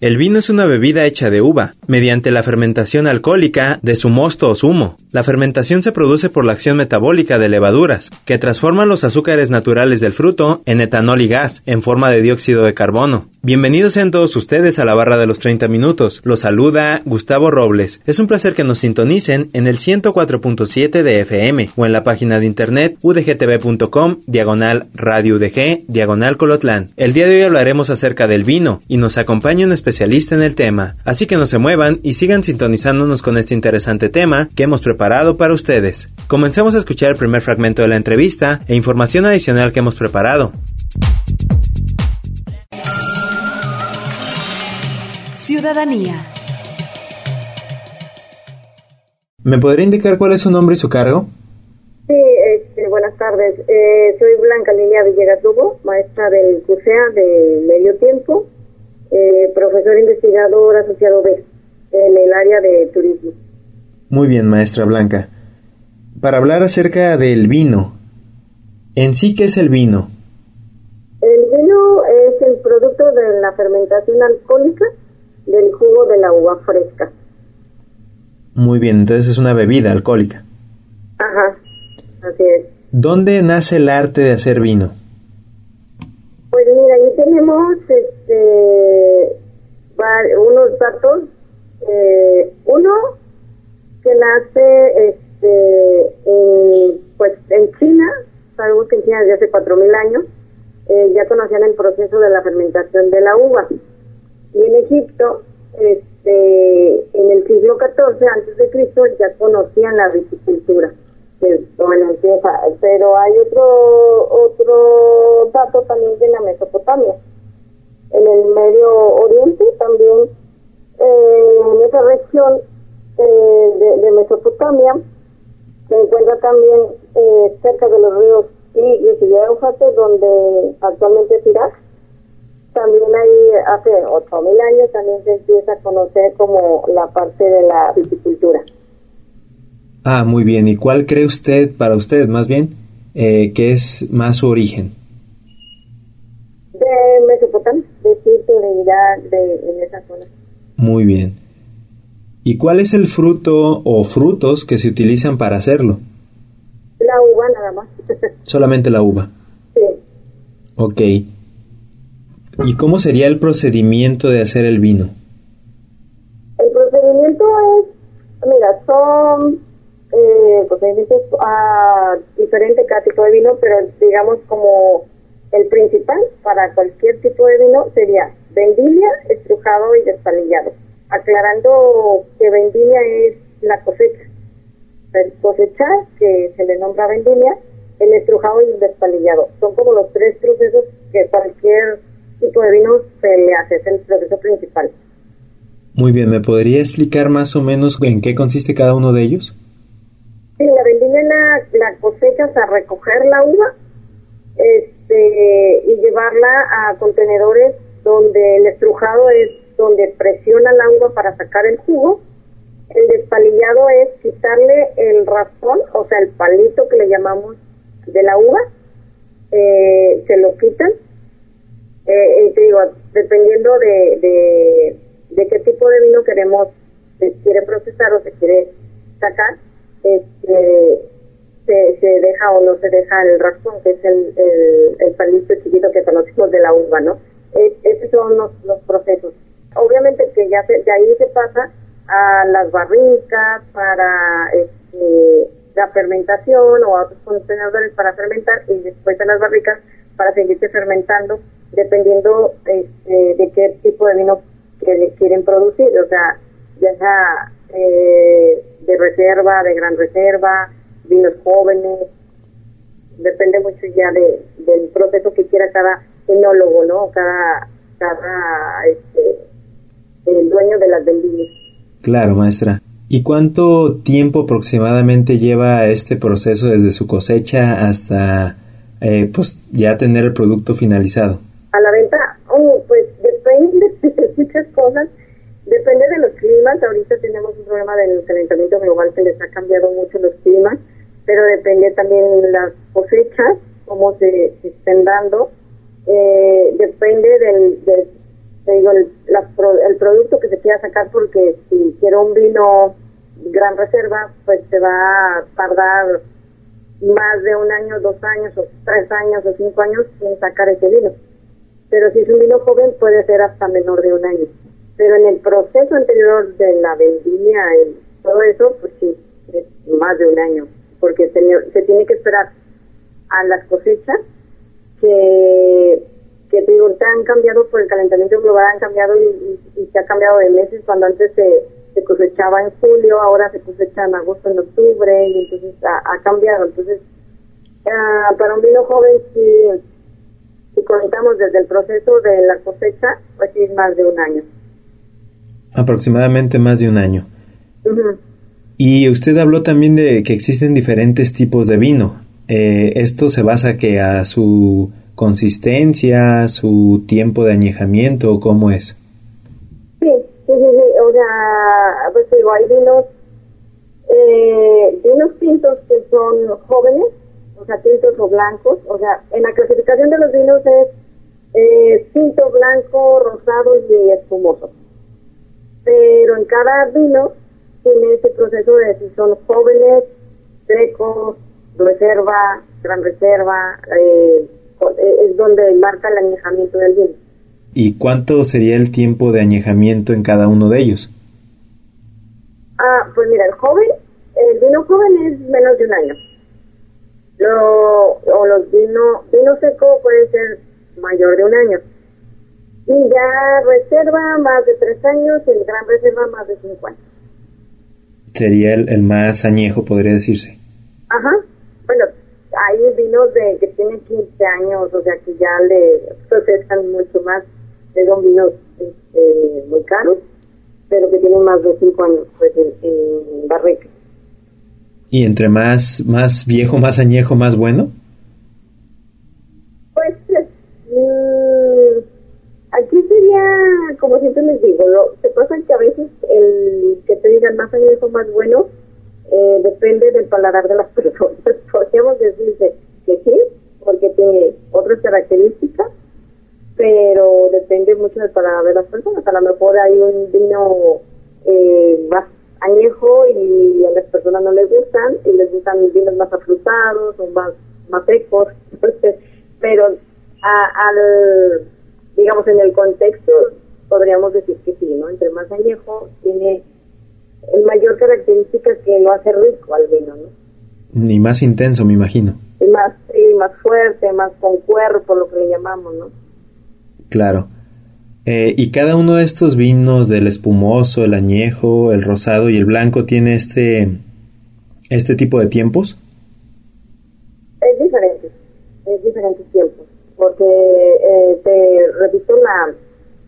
El vino es una bebida hecha de uva, mediante la fermentación alcohólica de su mosto o zumo. La fermentación se produce por la acción metabólica de levaduras, que transforman los azúcares naturales del fruto en etanol y gas, en forma de dióxido de carbono. Bienvenidos sean todos ustedes a la barra de los 30 minutos. Los saluda Gustavo Robles. Es un placer que nos sintonicen en el 104.7 de FM o en la página de internet udgtv.com, diagonal radio udg, diagonal colotlán. El día de hoy hablaremos acerca del vino y nos acompaña un especialista en el tema, así que no se muevan y sigan sintonizándonos con este interesante tema que hemos preparado para ustedes. Comencemos a escuchar el primer fragmento de la entrevista e información adicional que hemos preparado. Ciudadanía. ¿Me podría indicar cuál es su nombre y su cargo? Sí, este, buenas tardes. Eh, soy Blanca Lilia Villegas Lugo, maestra del CUSEA de medio tiempo, eh, profesor investigador asociado B en el área de turismo. Muy bien, maestra Blanca. Para hablar acerca del vino, en sí, ¿qué es el vino? El vino es el producto de la fermentación alcohólica del jugo de la uva fresca. Muy bien, entonces es una bebida alcohólica. Ajá, así es. ¿Dónde nace el arte de hacer vino? Pues mira, ahí tenemos este, unos datos. Eh, uno que nace este, en, pues, en China, sabemos que en China desde hace 4.000 años eh, ya conocían el proceso de la fermentación de la uva. Y en Egipto, este, en el siglo XIV antes de Cristo, ya conocían la viticultura. pero hay otro otro dato también de la Mesopotamia. En el Medio Oriente también, eh, en esa región eh, de, de Mesopotamia, se encuentra también eh, cerca de los ríos Tigris y Éufrates, donde actualmente es Irak. También ahí, hace 8.000 años, también se empieza a conocer como la parte de la viticultura. Ah, muy bien. ¿Y cuál cree usted, para usted más bien, eh, que es más su origen? De Mesopotamia, Egipto, de Irak, de, en esa zona. Muy bien. ¿Y cuál es el fruto o frutos que se utilizan para hacerlo? La uva nada más. Solamente la uva. sí. Ok. ¿Y cómo sería el procedimiento de hacer el vino? El procedimiento es, mira, son eh, procedimientos a diferente cada tipo de vino, pero digamos como el principal para cualquier tipo de vino sería vendimia, estrujado y despalillado. Aclarando que vendimia es la cosecha. El cosechar, que se le nombra vendimia, el estrujado y el despalillado. Son como los tres procesos que cualquier tipo de vino se le hace, es el proceso principal. Muy bien, ¿me podría explicar más o menos en qué consiste cada uno de ellos? Sí, la vendimia la, la cosechas a recoger la uva este, y llevarla a contenedores donde el estrujado es donde presiona la uva para sacar el jugo. El despalillado es quitarle el raspón, o sea, el palito que le llamamos de la uva, eh, se lo quitan. Eh, y te digo, dependiendo de, de, de qué tipo de vino queremos, se quiere procesar o se quiere sacar, este, se, se deja o no se deja el raspón, que es el, el, el palito chiquito que conocemos de la uva, ¿no? Es- esos son los, los procesos. Obviamente que ya de ahí se pasa a las barricas para este, la fermentación o a otros contenedores para fermentar y después a las barricas para seguirse fermentando dependiendo este, de qué tipo de vino que quieren producir, o sea, ya sea eh, de reserva, de gran reserva, vinos jóvenes, depende mucho ya de, del proceso que quiera cada enólogo, ¿no? Cada, cada este, el dueño de las vendimias. Claro, maestra. ¿Y cuánto tiempo aproximadamente lleva este proceso desde su cosecha hasta eh, pues ya tener el producto finalizado? A la venta, oh, pues depende de muchas cosas. Depende de los climas. Ahorita tenemos un problema del calentamiento global que les ha cambiado mucho los climas, pero depende también las cosechas, cómo se, estén dando. Eh, depende del, te digo, el producto que se quiera sacar, porque si quiero un vino gran reserva, pues se va a tardar más de un año, dos años, o tres años, o cinco años en sacar ese vino. Pero si es un vino joven, puede ser hasta menor de un año. Pero en el proceso anterior de la vendimia y todo eso, pues sí, es más de un año, porque se, tiene que esperar a las cosechas que te digo, han cambiado por el calentamiento global, han cambiado y, se ha cambiado de meses, cuando antes se, se, cosechaba en julio, ahora se cosecha en agosto, en octubre, y entonces ha, cambiado. Entonces, uh, para un vino joven, si, si contamos desde el proceso de la cosecha, pues sí es más de un año. Aproximadamente más de un año. Y usted habló también de que existen diferentes tipos de vino. Eh, esto se basa que a su consistencia, su tiempo de añejamiento, ¿cómo es? Sí, sí, sí, o sea, pues digo, hay vinos, eh, vinos tintos que son jóvenes, o sea, tintos o blancos, o sea, en la clasificación de los vinos es eh, tinto, blanco, rosado y espumoso. Pero en cada vino tiene ese proceso de si son jóvenes, secos, reserva, gran reserva, eh, eh, es donde marca el añejamiento del vino. ¿Y cuánto sería el tiempo de añejamiento en cada uno de ellos? Ah, pues mira, el joven, el vino joven es menos de un año. Lo, o los vino, vino seco puede ser mayor de un año. Y ya reserva más de tres años, el gran reserva más de cinco años. Sería el, el más añejo, podría decirse. Ajá. Bueno, hay vinos de que tienen 15 años, o sea que ya le procesan mucho más. Son vinos este, muy caros, pero que tienen más de 5 años pues en, en barrica. ¿Y entre más, más viejo, más añejo, más bueno? Pues mm, aquí sería, como siempre les digo, lo, se pasa que a veces el que te digan más añejo, más bueno, eh, depende del paladar de las personas. Podríamos decir que sí, porque tiene otras características, pero depende mucho del paladar de las personas. A lo mejor hay un vino eh, más añejo y a las personas no les gustan, y les gustan vinos más afrutados o más, más secos. pero al, digamos, en el contexto podríamos decir que sí, ¿no? Entre más añejo tiene el mayor característica que lo hace rico al vino, ¿no? Y más intenso, me imagino. Y más, más fuerte, más con cuerpo, lo que le llamamos, ¿no? Claro. Eh, ¿Y cada uno de estos vinos, del espumoso, el añejo, el rosado y el blanco, tiene este, este tipo de tiempos? Es diferente, es diferentes tiempos, porque eh, te repito la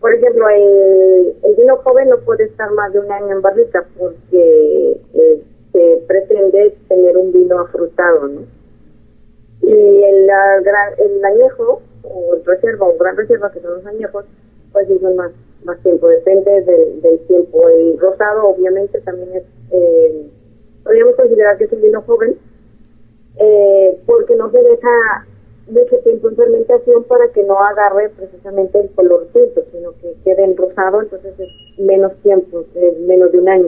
por ejemplo, el, vino joven no puede estar más de un año en barrica porque eh, se pretende tener un vino afrutado, ¿no? Y el, el añejo, o el reserva, o gran reserva, que son los añejos, pues son más, más tiempo, depende del tiempo. El rosado, obviamente, también es, eh, podríamos considerar que es un vino joven, eh, porque no se deja mucho tiempo en fermentación para que no agarre precisamente el color tinto, sino que quede en rosado, entonces es menos tiempo, es menos de un año.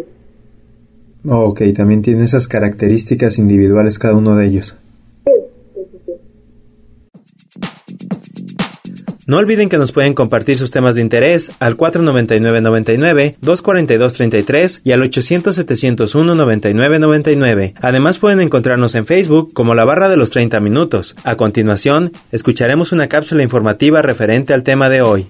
ok, también tiene esas características individuales cada uno de ellos. No olviden que nos pueden compartir sus temas de interés al 499-99, 242-33 y al 800-701-9999. Además pueden encontrarnos en Facebook como la barra de los 30 minutos. A continuación, escucharemos una cápsula informativa referente al tema de hoy.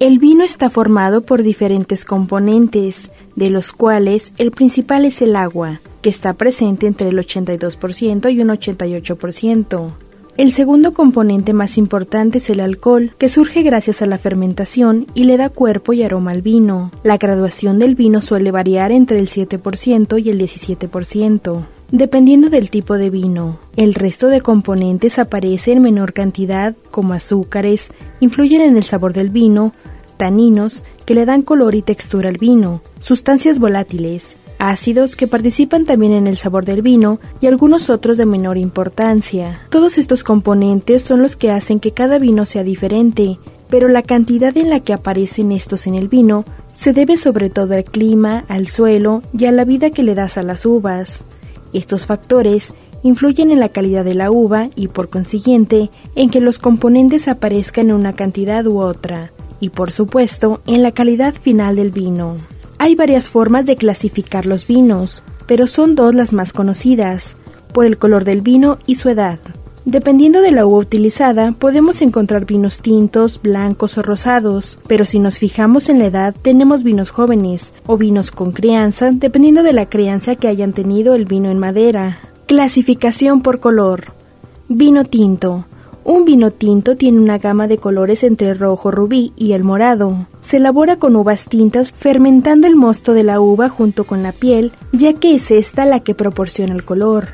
El vino está formado por diferentes componentes, de los cuales el principal es el agua, que está presente entre el 82% y un 88%. El segundo componente más importante es el alcohol, que surge gracias a la fermentación y le da cuerpo y aroma al vino. La graduación del vino suele variar entre el 7% y el 17%. Dependiendo del tipo de vino, el resto de componentes aparece en menor cantidad como azúcares, influyen en el sabor del vino, taninos que le dan color y textura al vino, sustancias volátiles, ácidos que participan también en el sabor del vino y algunos otros de menor importancia. Todos estos componentes son los que hacen que cada vino sea diferente, pero la cantidad en la que aparecen estos en el vino se debe sobre todo al clima, al suelo y a la vida que le das a las uvas. Estos factores influyen en la calidad de la uva y por consiguiente en que los componentes aparezcan en una cantidad u otra, y por supuesto en la calidad final del vino. Hay varias formas de clasificar los vinos, pero son dos las más conocidas, por el color del vino y su edad. Dependiendo de la uva utilizada, podemos encontrar vinos tintos, blancos o rosados, pero si nos fijamos en la edad, tenemos vinos jóvenes o vinos con crianza, dependiendo de la crianza que hayan tenido el vino en madera. Clasificación por color. Vino tinto. Un vino tinto tiene una gama de colores entre el rojo rubí y el morado. Se elabora con uvas tintas fermentando el mosto de la uva junto con la piel, ya que es esta la que proporciona el color.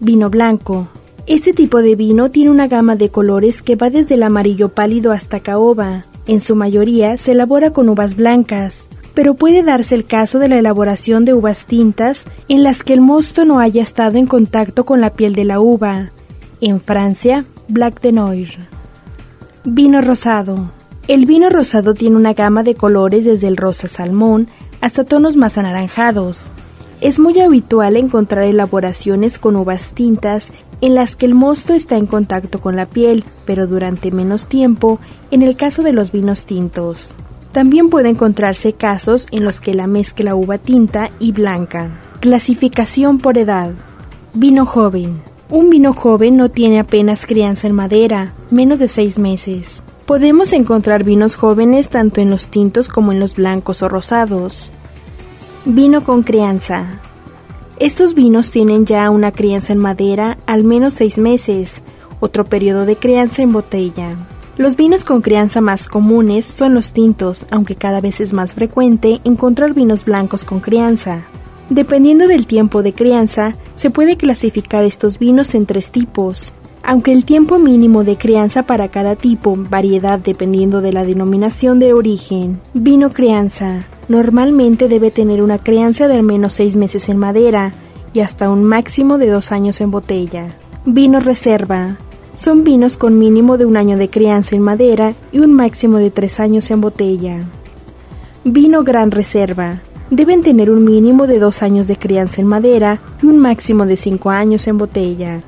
Vino blanco. Este tipo de vino tiene una gama de colores que va desde el amarillo pálido hasta caoba. En su mayoría se elabora con uvas blancas, pero puede darse el caso de la elaboración de uvas tintas en las que el mosto no haya estado en contacto con la piel de la uva. En Francia, Black de Noir. Vino rosado. El vino rosado tiene una gama de colores desde el rosa salmón hasta tonos más anaranjados. Es muy habitual encontrar elaboraciones con uvas tintas en las que el mosto está en contacto con la piel, pero durante menos tiempo en el caso de los vinos tintos. También puede encontrarse casos en los que la mezcla uva tinta y blanca. Clasificación por edad. Vino joven. Un vino joven no tiene apenas crianza en madera, menos de seis meses. Podemos encontrar vinos jóvenes tanto en los tintos como en los blancos o rosados. Vino con crianza. Estos vinos tienen ya una crianza en madera al menos seis meses, otro periodo de crianza en botella. Los vinos con crianza más comunes son los tintos, aunque cada vez es más frecuente encontrar vinos blancos con crianza. Dependiendo del tiempo de crianza, se puede clasificar estos vinos en tres tipos. Aunque el tiempo mínimo de crianza para cada tipo, variedad dependiendo de la denominación de origen. Vino crianza. Normalmente debe tener una crianza de al menos seis meses en madera y hasta un máximo de dos años en botella. Vino reserva. Son vinos con mínimo de un año de crianza en madera y un máximo de tres años en botella. Vino gran reserva deben tener un mínimo de dos años de crianza en madera y un máximo de cinco años en botella.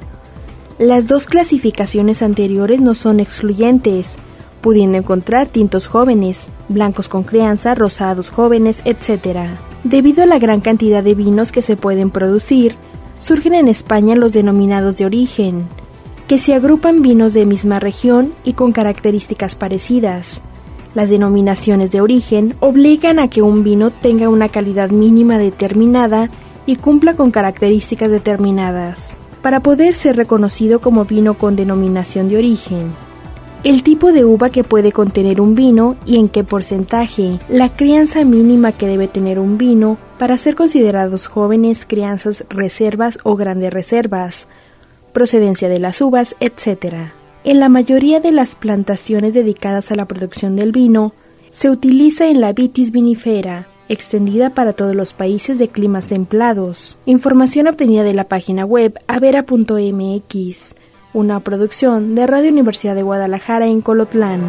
Las dos clasificaciones anteriores no son excluyentes, pudiendo encontrar tintos jóvenes, blancos con crianza, rosados jóvenes, etc. Debido a la gran cantidad de vinos que se pueden producir, surgen en España los denominados de origen, que se agrupan vinos de misma región y con características parecidas. Las denominaciones de origen obligan a que un vino tenga una calidad mínima determinada y cumpla con características determinadas, para poder ser reconocido como vino con denominación de origen. El tipo de uva que puede contener un vino y en qué porcentaje, la crianza mínima que debe tener un vino para ser considerados jóvenes, crianzas, reservas o grandes reservas, procedencia de las uvas, etc. En la mayoría de las plantaciones dedicadas a la producción del vino, se utiliza en la vitis vinifera, extendida para todos los países de climas templados. Información obtenida de la página web avera.mx, una producción de Radio Universidad de Guadalajara en Colotlán.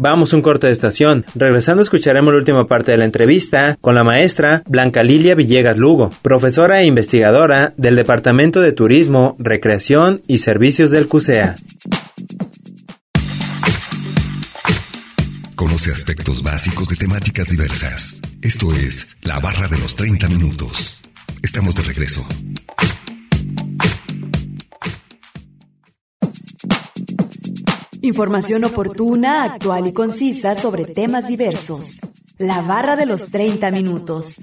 Vamos un corte de estación. Regresando escucharemos la última parte de la entrevista con la maestra Blanca Lilia Villegas Lugo, profesora e investigadora del Departamento de Turismo, Recreación y Servicios del CUSEA. Conoce aspectos básicos de temáticas diversas. Esto es La Barra de los 30 Minutos. Estamos de regreso. Información oportuna, actual y concisa sobre temas diversos. La barra de los 30 minutos.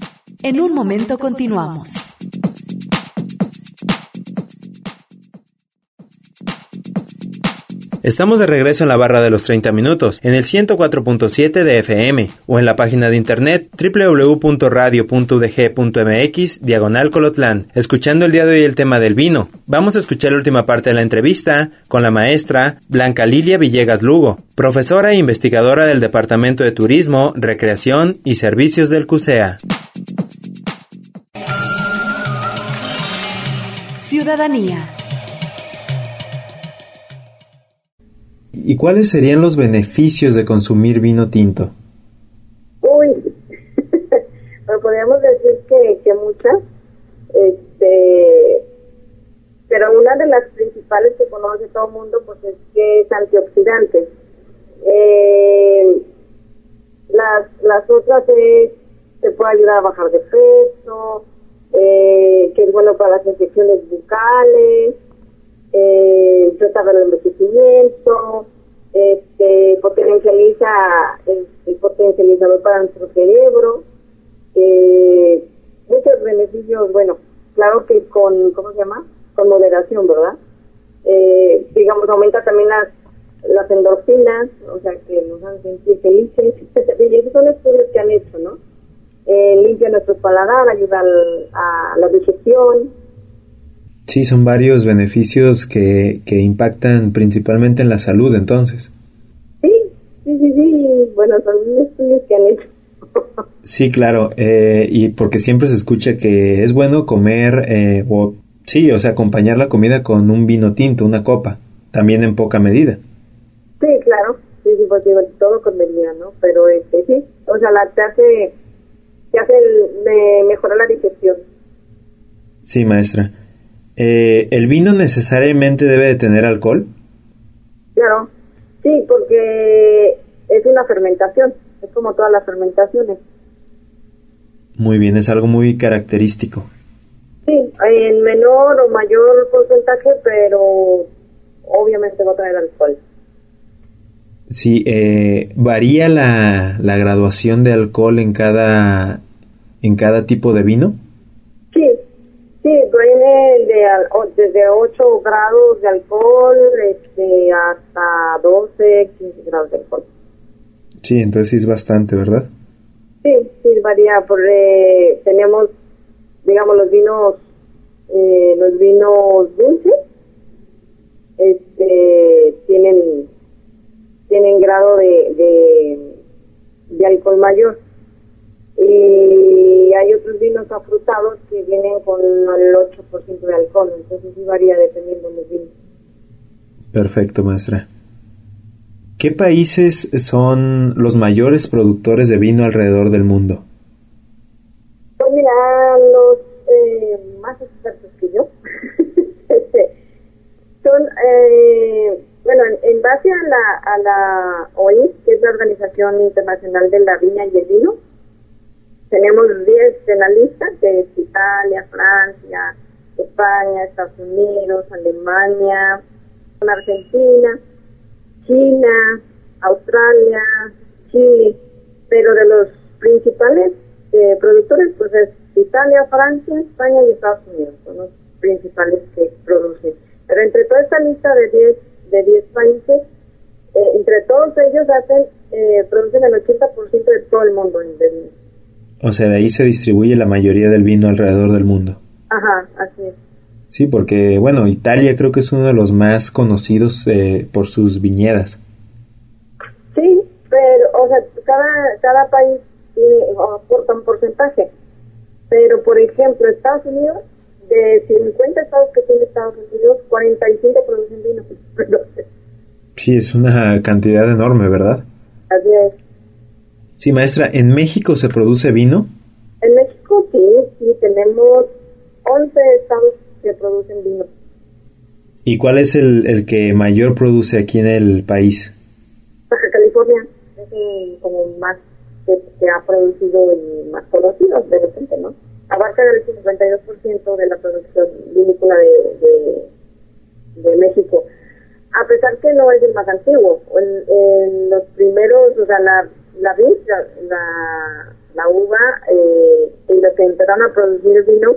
En un momento continuamos. Estamos de regreso en la barra de los 30 minutos, en el 104.7 de FM o en la página de internet www.radio.udg.mx diagonal colotlán, escuchando el día de hoy el tema del vino. Vamos a escuchar la última parte de la entrevista con la maestra Blanca Lilia Villegas Lugo, profesora e investigadora del Departamento de Turismo, Recreación y Servicios del CUSEA. Ciudadanía. ¿Y cuáles serían los beneficios de consumir vino tinto? Uy, pues podríamos decir que, que muchas, este, pero una de las principales que conoce todo el mundo pues es que es antioxidante. Eh, las, las otras es, te puede ayudar a bajar de peso, eh, que es bueno para las infecciones bucales, eh, el envejecimiento, este, potencializa el, potencializador para nuestro cerebro, eh, muchos beneficios, bueno, claro que con, ¿cómo se llama? Con moderación, ¿verdad? Eh, digamos, aumenta también las, las endorfinas, o sea, que nos hacen sentir felices, y esos son estudios que han hecho, ¿no? Eh, limpia nuestro paladar, ayuda a la digestión, Sí, son varios beneficios que, que impactan principalmente en la salud, entonces. Sí, sí, sí, sí. Bueno, son estudios que han hecho. sí, claro. Eh, y porque siempre se escucha que es bueno comer, eh, o sí, o sea, acompañar la comida con un vino tinto, una copa, también en poca medida. Sí, claro. Sí, sí, pues digo, todo con medida, ¿no? Pero este, sí, o sea, la, te hace, te hace el, mejorar la digestión. Sí, maestra. Eh, ¿El vino necesariamente debe de tener alcohol? Claro, sí, porque es una fermentación, es como todas las fermentaciones. Muy bien, es algo muy característico. Sí, en menor o mayor porcentaje, pero obviamente va a tener alcohol. Sí, eh, ¿varía la, la graduación de alcohol en cada, en cada tipo de vino? Sí, viene de, desde 8 grados de alcohol este, hasta 12, 15 grados de alcohol. Sí, entonces sí es bastante, ¿verdad? Sí, sí, varía. Porque tenemos, digamos, los vinos, eh, los vinos dulces, este, tienen, tienen grado de, de, de alcohol mayor hay otros vinos afrutados que vienen con el 8% de alcohol, entonces sí varía dependiendo del vino. Perfecto, maestra. ¿Qué países son los mayores productores de vino alrededor del mundo? Pues mira, los eh, más expertos que yo este, son, eh, bueno, en, base a la, a la OI, que es la Organización Internacional de la Viña y el Vino, tenemos 10 en la lista, que es Italia, Francia, España, Estados Unidos, Alemania, Argentina, China, Australia, Chile, pero de los principales eh, productores, pues es Italia, Francia, España y Estados Unidos, son los principales que producen. Pero entre toda esta lista de 10 de 10 países, eh, entre todos ellos hacen eh, producen el 80% de todo el mundo en. O sea, de ahí se distribuye la mayoría del vino alrededor del mundo. Ajá, así es. Sí, porque, bueno, Italia creo que es uno de los más conocidos eh, por sus viñedas. Sí, pero, o sea, cada, cada país tiene, aporta un porcentaje. Pero, por ejemplo, Estados Unidos, de 50 estados que tiene Estados Unidos, 45 producen vino. sí, es una cantidad enorme, ¿verdad? Así es. Sí, maestra, ¿en México se produce vino? En México sí, sí, tenemos 11 estados que producen vino. ¿Y cuál es el, el que mayor produce aquí en el país? Baja California, es el como más que, ha producido y más conocido de repente, ¿no? Abarca el 52% de la producción vinícola de, de, México. A pesar que no es el más antiguo, en los primeros, o sea, la la vid, la, la, uva, eh, y lo que empezaron a producir vino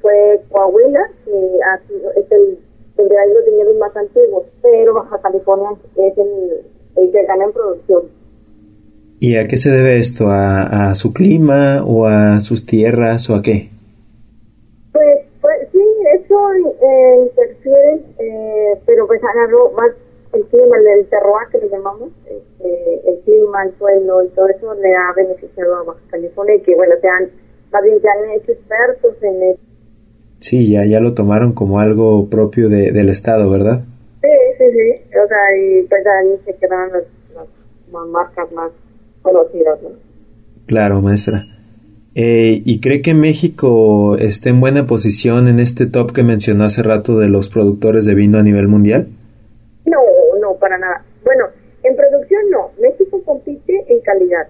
fue Coahuila, que ha sido, es el, donde hay los viñedos más antiguos, pero Baja California es el, el que gana en producción. ¿Y a qué se debe esto? ¿A, a su clima o a sus tierras o a qué? Pues, pues sí, eso eh, interfiere, eh, pero pues agarró más el clima, el terroir que le llamamos, este, el clima, el suelo y todo eso le ha beneficiado a Baja California y que bueno, se han, más bien se han hecho expertos en eso. Sí, ya, ya lo tomaron como algo propio de, del estado, ¿verdad? Sí, sí, sí, o sea, y pues ahí se quedaron las, las marcas más conocidas, ¿no? Claro, maestra. Eh, ¿Y cree que México esté en buena posición en este top que mencionó hace rato de los productores de vino a nivel mundial? No, para nada. Bueno, en producción no. México compite en calidad.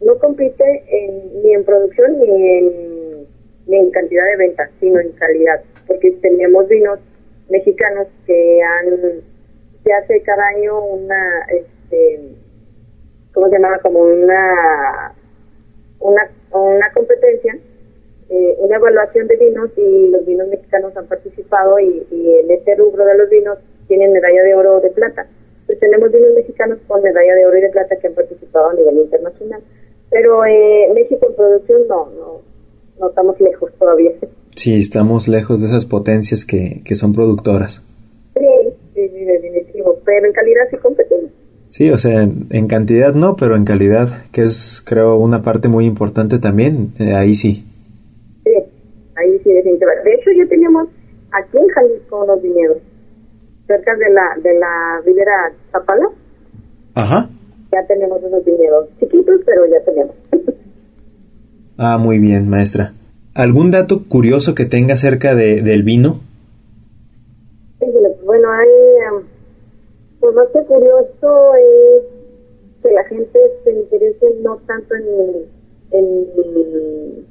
No compite en, ni en producción ni en, ni en cantidad de ventas, sino en calidad. Porque tenemos vinos mexicanos que han, se hace cada año una, este, ¿cómo se llama? Como una, una, una competencia, eh, una evaluación de vinos y los vinos mexicanos han participado y, en este rubro de los vinos tienen medalla de plata. Pues tenemos vinos mexicanos con medalla de oro y de plata que han participado a nivel internacional. Pero eh, México en producción no, no, no estamos lejos todavía. Sí, estamos lejos de esas potencias que, que son productoras. Sí, sí, sí, definitivo. Pero en calidad sí competimos. Sí, o sea, en, en, cantidad no, pero en calidad, que es creo una parte muy importante también, eh, ahí sí. Sí, ahí sí, definitivamente. De hecho, ya teníamos aquí en Jalisco unos viñedos cerca de la de la Ribera Zapala. Ajá. Ya tenemos unos viñedos chiquitos, pero ya tenemos. ah, muy bien, maestra. ¿Algún dato curioso que tenga acerca de, del vino? Bueno, hay, um, pues más que curioso es que la gente se interese no tanto en, en,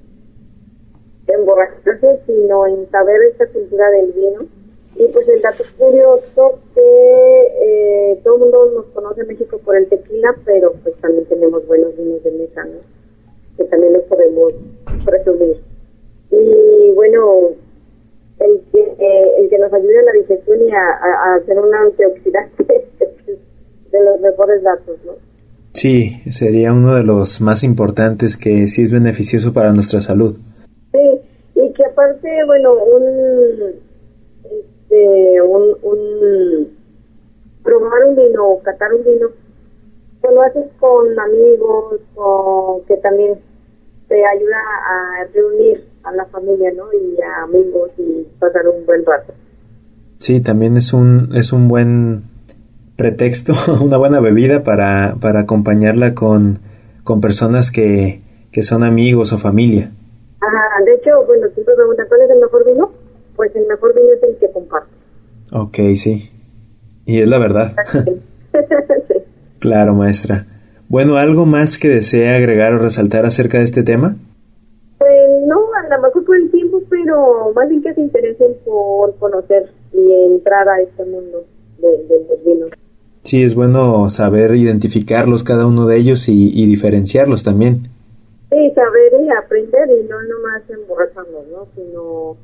emborracharse, sino en saber esta cultura del vino y pues el dato curioso que eh, todo el mundo nos conoce en México por el tequila, pero pues también tenemos buenos vinos de mesa, ¿no? Que también los podemos presumir. Y bueno, el que, eh, el que nos ayude a la digestión y a, a, a hacer un antioxidante de los mejores datos, ¿no? Sí, sería uno de los más importantes que sí es beneficioso para nuestra salud. Sí, y que aparte, bueno, un este, un, un probar un vino o catar un vino, pues lo haces con amigos o que también te ayuda a reunir a la familia, ¿no? Y a amigos y pasar un buen rato. Sí, también es un es un buen pretexto, una buena bebida para, para acompañarla con, con personas que, que son amigos o familia. Ajá, de hecho, bueno, si te preguntas cuál es el mejor vino, pues el mejor vino es el que comparte. Ok, sí. Y es la verdad. claro, maestra. Bueno, ¿algo más que desea agregar o resaltar acerca de este tema? Pues no, a lo mejor por el tiempo, pero más bien que se interesen por conocer y entrar a este mundo de, de los vinos. Sí, es bueno saber identificarlos cada uno de ellos y, y diferenciarlos también. Sí, saber y aprender y no nomás emborracharnos, ¿no? Sino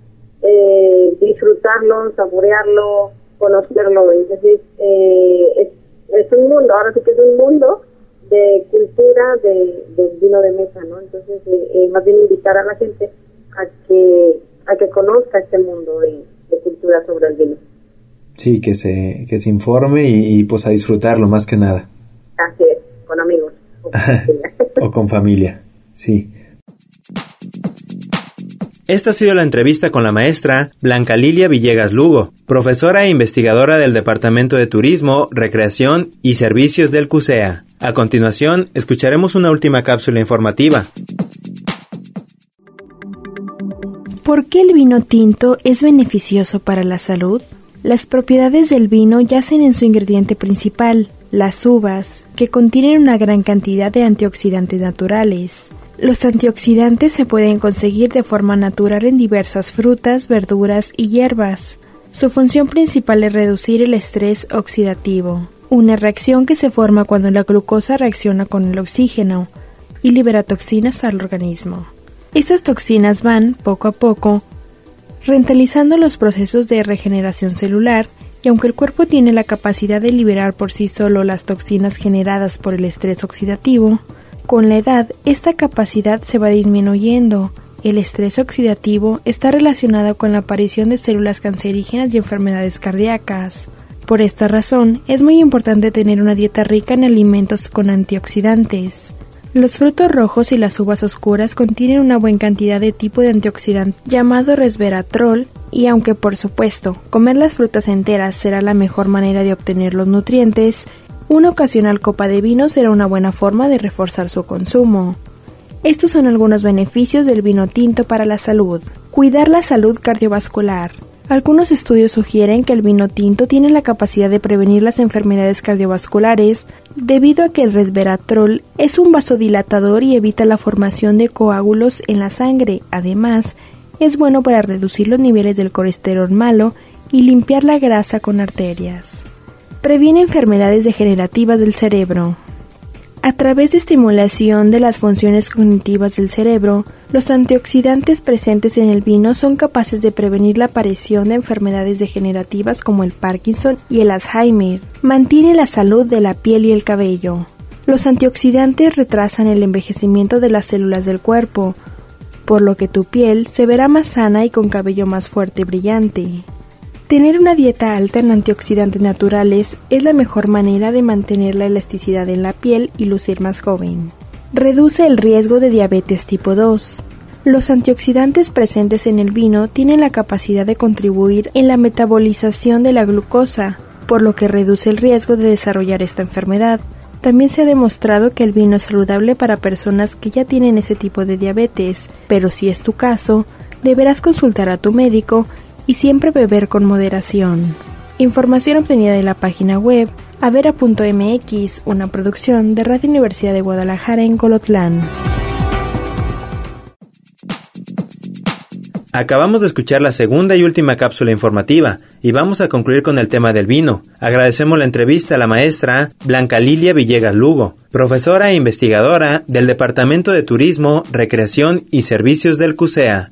eh, disfrutarlo, saborearlo, conocerlo. Entonces, eh, es, es, un mundo, ahora sí que es un mundo de cultura de, del vino de mesa, ¿no? Entonces, eh, más bien invitar a la gente a que a que conozca este mundo de, de cultura sobre el vino. Sí, que se, que se informe y, y, pues a disfrutarlo más que nada. Así es, con amigos. O con familia, o con familia sí. Esta ha sido la entrevista con la maestra Blanca Lilia Villegas Lugo, profesora e investigadora del Departamento de Turismo, Recreación y Servicios del CUSEA. A continuación, escucharemos una última cápsula informativa. ¿Por qué el vino tinto es beneficioso para la salud? Las propiedades del vino yacen en su ingrediente principal, las uvas, que contienen una gran cantidad de antioxidantes naturales. Los antioxidantes se pueden conseguir de forma natural en diversas frutas, verduras y hierbas. Su función principal es reducir el estrés oxidativo, una reacción que se forma cuando la glucosa reacciona con el oxígeno y libera toxinas al organismo. Estas toxinas van, poco a poco, rentalizando los procesos de regeneración celular y aunque el cuerpo tiene la capacidad de liberar por sí solo las toxinas generadas por el estrés oxidativo, con la edad esta capacidad se va disminuyendo. El estrés oxidativo está relacionado con la aparición de células cancerígenas y enfermedades cardíacas. Por esta razón, es muy importante tener una dieta rica en alimentos con antioxidantes. Los frutos rojos y las uvas oscuras contienen una buena cantidad de tipo de antioxidante llamado resveratrol y aunque por supuesto comer las frutas enteras será la mejor manera de obtener los nutrientes, una ocasional copa de vino será una buena forma de reforzar su consumo. Estos son algunos beneficios del vino tinto para la salud. Cuidar la salud cardiovascular. Algunos estudios sugieren que el vino tinto tiene la capacidad de prevenir las enfermedades cardiovasculares debido a que el resveratrol es un vasodilatador y evita la formación de coágulos en la sangre. Además, es bueno para reducir los niveles del colesterol malo y limpiar la grasa con arterias. Previene enfermedades degenerativas del cerebro. A través de estimulación de las funciones cognitivas del cerebro, los antioxidantes presentes en el vino son capaces de prevenir la aparición de enfermedades degenerativas como el Parkinson y el Alzheimer. Mantiene la salud de la piel y el cabello. Los antioxidantes retrasan el envejecimiento de las células del cuerpo, por lo que tu piel se verá más sana y con cabello más fuerte y brillante. Tener una dieta alta en antioxidantes naturales es la mejor manera de mantener la elasticidad en la piel y lucir más joven. Reduce el riesgo de diabetes tipo 2. Los antioxidantes presentes en el vino tienen la capacidad de contribuir en la metabolización de la glucosa, por lo que reduce el riesgo de desarrollar esta enfermedad. También se ha demostrado que el vino es saludable para personas que ya tienen ese tipo de diabetes, pero si es tu caso, deberás consultar a tu médico y siempre beber con moderación. Información obtenida de la página web avera.mx, una producción de Radio Universidad de Guadalajara en Colotlán. Acabamos de escuchar la segunda y última cápsula informativa y vamos a concluir con el tema del vino. Agradecemos la entrevista a la maestra Blanca Lilia Villegas Lugo, profesora e investigadora del Departamento de Turismo, Recreación y Servicios del CUSEA.